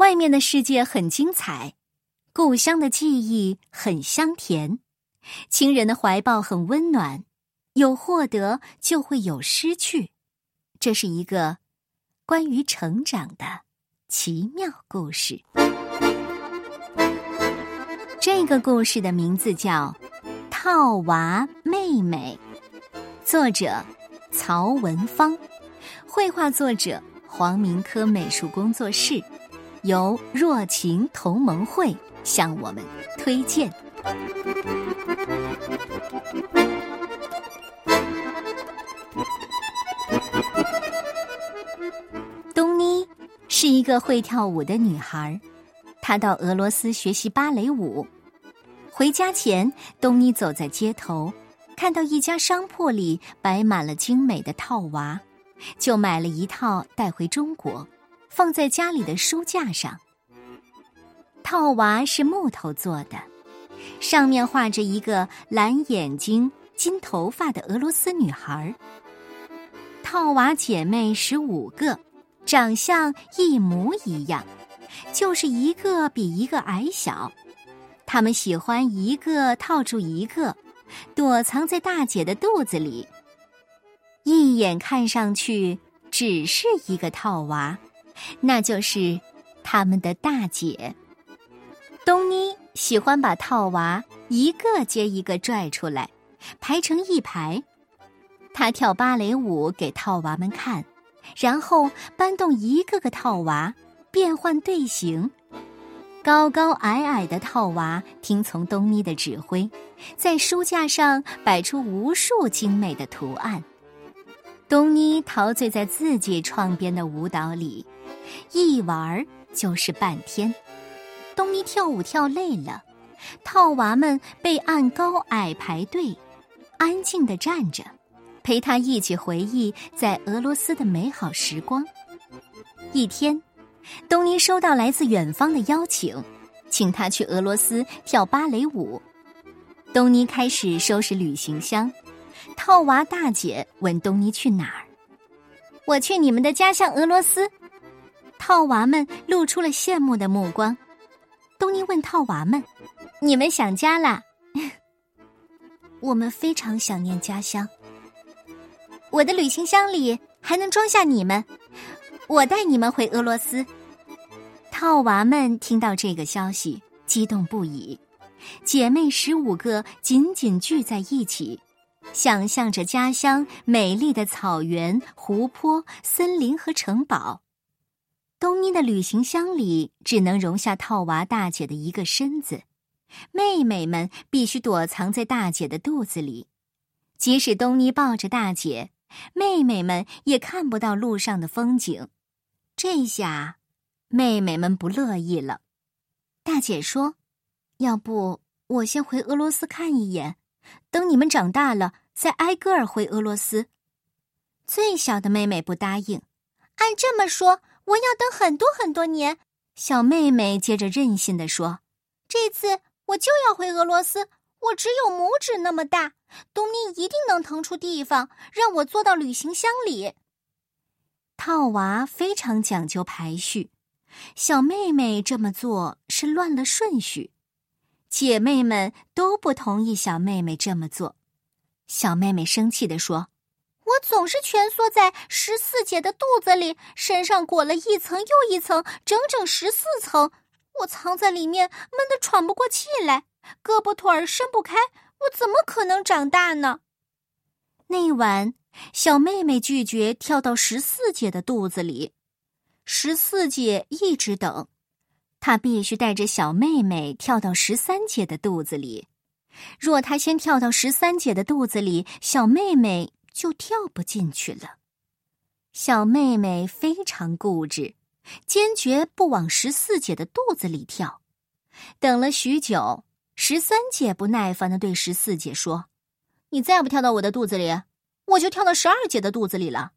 外面的世界很精彩，故乡的记忆很香甜，亲人的怀抱很温暖。有获得就会有失去，这是一个关于成长的奇妙故事。这个故事的名字叫《套娃妹妹》，作者曹文芳，绘画作者黄明科美术工作室，由若晴同盟会向我们推荐。东妮是一个会跳舞的女孩，她到俄罗斯学习芭蕾舞。回家前，东妮走在街头，看到一家商铺里摆满了精美的套娃，就买了一套带回中国，放在家里的书架上。套娃是木头做的，上面画着一个蓝眼睛、金头发的俄罗斯女孩。套娃姐妹十五个。长相一模一样，就是一个比一个矮小。她们喜欢一个套住一个，躲藏在大姐的肚子里。一眼看上去只是一个套娃，那就是他们的大姐。东妮喜欢把套娃一个接一个拽出来，排成一排。她跳芭蕾舞给套娃们看。然后搬动一个个套娃，变换队形。高高矮矮的套娃听从东妮的指挥，在书架上摆出无数精美的图案。东妮陶醉在自己创编的舞蹈里，一玩儿就是半天。东妮跳舞跳累了，套娃们被按高矮排队，安静的站着。陪他一起回忆在俄罗斯的美好时光。一天，东尼收到来自远方的邀请，请他去俄罗斯跳芭蕾舞。东尼开始收拾旅行箱。套娃大姐问东尼去哪儿？我去你们的家乡俄罗斯。套娃们露出了羡慕的目光。东尼问套娃们：“你们想家啦？” 我们非常想念家乡。我的旅行箱里还能装下你们，我带你们回俄罗斯。套娃们听到这个消息，激动不已。姐妹十五个紧紧聚在一起，想象着家乡美丽的草原、湖泊、森林和城堡。东妮的旅行箱里只能容下套娃大姐的一个身子，妹妹们必须躲藏在大姐的肚子里。即使东妮抱着大姐。妹妹们也看不到路上的风景，这下妹妹们不乐意了。大姐说：“要不我先回俄罗斯看一眼，等你们长大了再挨个儿回俄罗斯。”最小的妹妹不答应。按这么说，我要等很多很多年。小妹妹接着任性的说：“这次我就要回俄罗斯。”我只有拇指那么大，东尼一定能腾出地方让我坐到旅行箱里。套娃非常讲究排序，小妹妹这么做是乱了顺序，姐妹们都不同意小妹妹这么做。小妹妹生气地说：“我总是蜷缩在十四姐的肚子里，身上裹了一层又一层，整整十四层，我藏在里面闷得喘不过气来。”胳膊腿儿伸不开，我怎么可能长大呢？那晚，小妹妹拒绝跳到十四姐的肚子里，十四姐一直等，她必须带着小妹妹跳到十三姐的肚子里。若她先跳到十三姐的肚子里，小妹妹就跳不进去了。小妹妹非常固执，坚决不往十四姐的肚子里跳。等了许久。十三姐不耐烦的对十四姐说：“你再不跳到我的肚子里，我就跳到十二姐的肚子里了。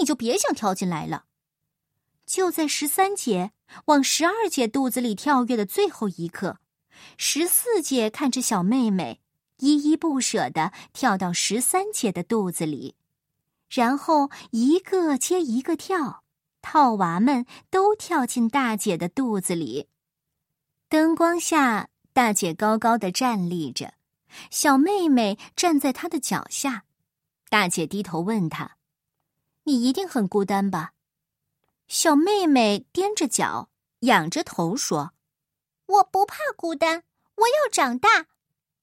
你就别想跳进来了。”就在十三姐往十二姐肚子里跳跃的最后一刻，十四姐看着小妹妹依依不舍的跳到十三姐的肚子里，然后一个接一个跳，套娃们都跳进大姐的肚子里。灯光下，大姐高高的站立着，小妹妹站在她的脚下。大姐低头问她：“你一定很孤单吧？”小妹妹踮着脚，仰着头说：“我不怕孤单，我要长大。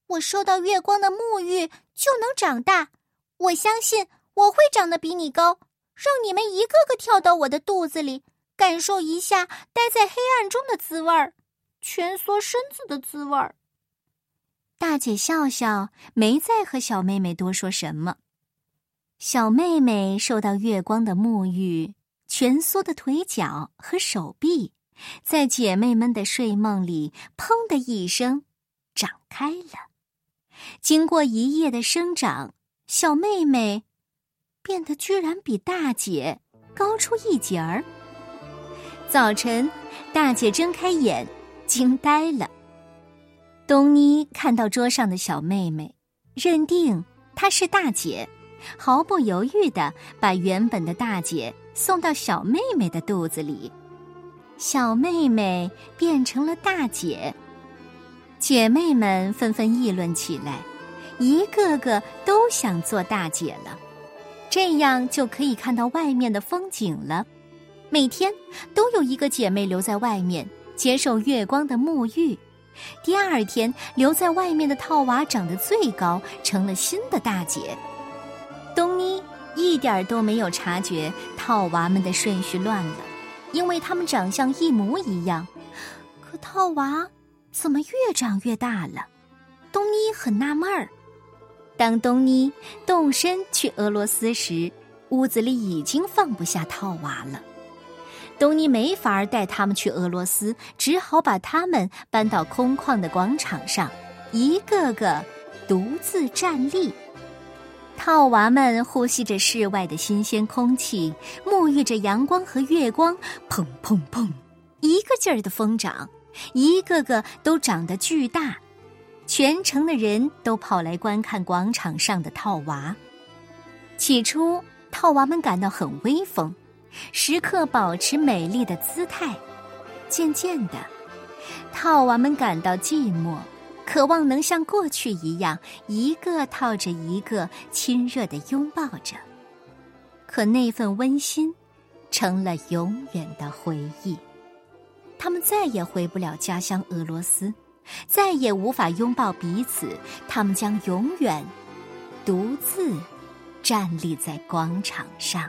我受到月光的沐浴就能长大。我相信我会长得比你高。让你们一个个跳到我的肚子里，感受一下待在黑暗中的滋味儿，蜷缩身子的滋味儿。”大姐笑笑，没再和小妹妹多说什么。小妹妹受到月光的沐浴。蜷缩的腿脚和手臂，在姐妹们的睡梦里，砰的一声，长开了。经过一夜的生长，小妹妹变得居然比大姐高出一截儿。早晨，大姐睁开眼，惊呆了。东妮看到桌上的小妹妹，认定她是大姐，毫不犹豫的把原本的大姐。送到小妹妹的肚子里，小妹妹变成了大姐。姐妹们纷纷议论起来，一个个都想做大姐了，这样就可以看到外面的风景了。每天都有一个姐妹留在外面接受月光的沐浴，第二天留在外面的套娃长得最高，成了新的大姐。东妮。一点都没有察觉套娃们的顺序乱了，因为他们长相一模一样。可套娃怎么越长越大了？东妮很纳闷儿。当东妮动身去俄罗斯时，屋子里已经放不下套娃了。东妮没法带他们去俄罗斯，只好把他们搬到空旷的广场上，一个个独自站立。套娃们呼吸着室外的新鲜空气，沐浴着阳光和月光，砰砰砰，一个劲儿的疯长，一个个都长得巨大。全城的人都跑来观看广场上的套娃。起初，套娃们感到很威风，时刻保持美丽的姿态。渐渐的，套娃们感到寂寞。渴望能像过去一样，一个套着一个，亲热的拥抱着。可那份温馨，成了永远的回忆。他们再也回不了家乡俄罗斯，再也无法拥抱彼此。他们将永远独自站立在广场上。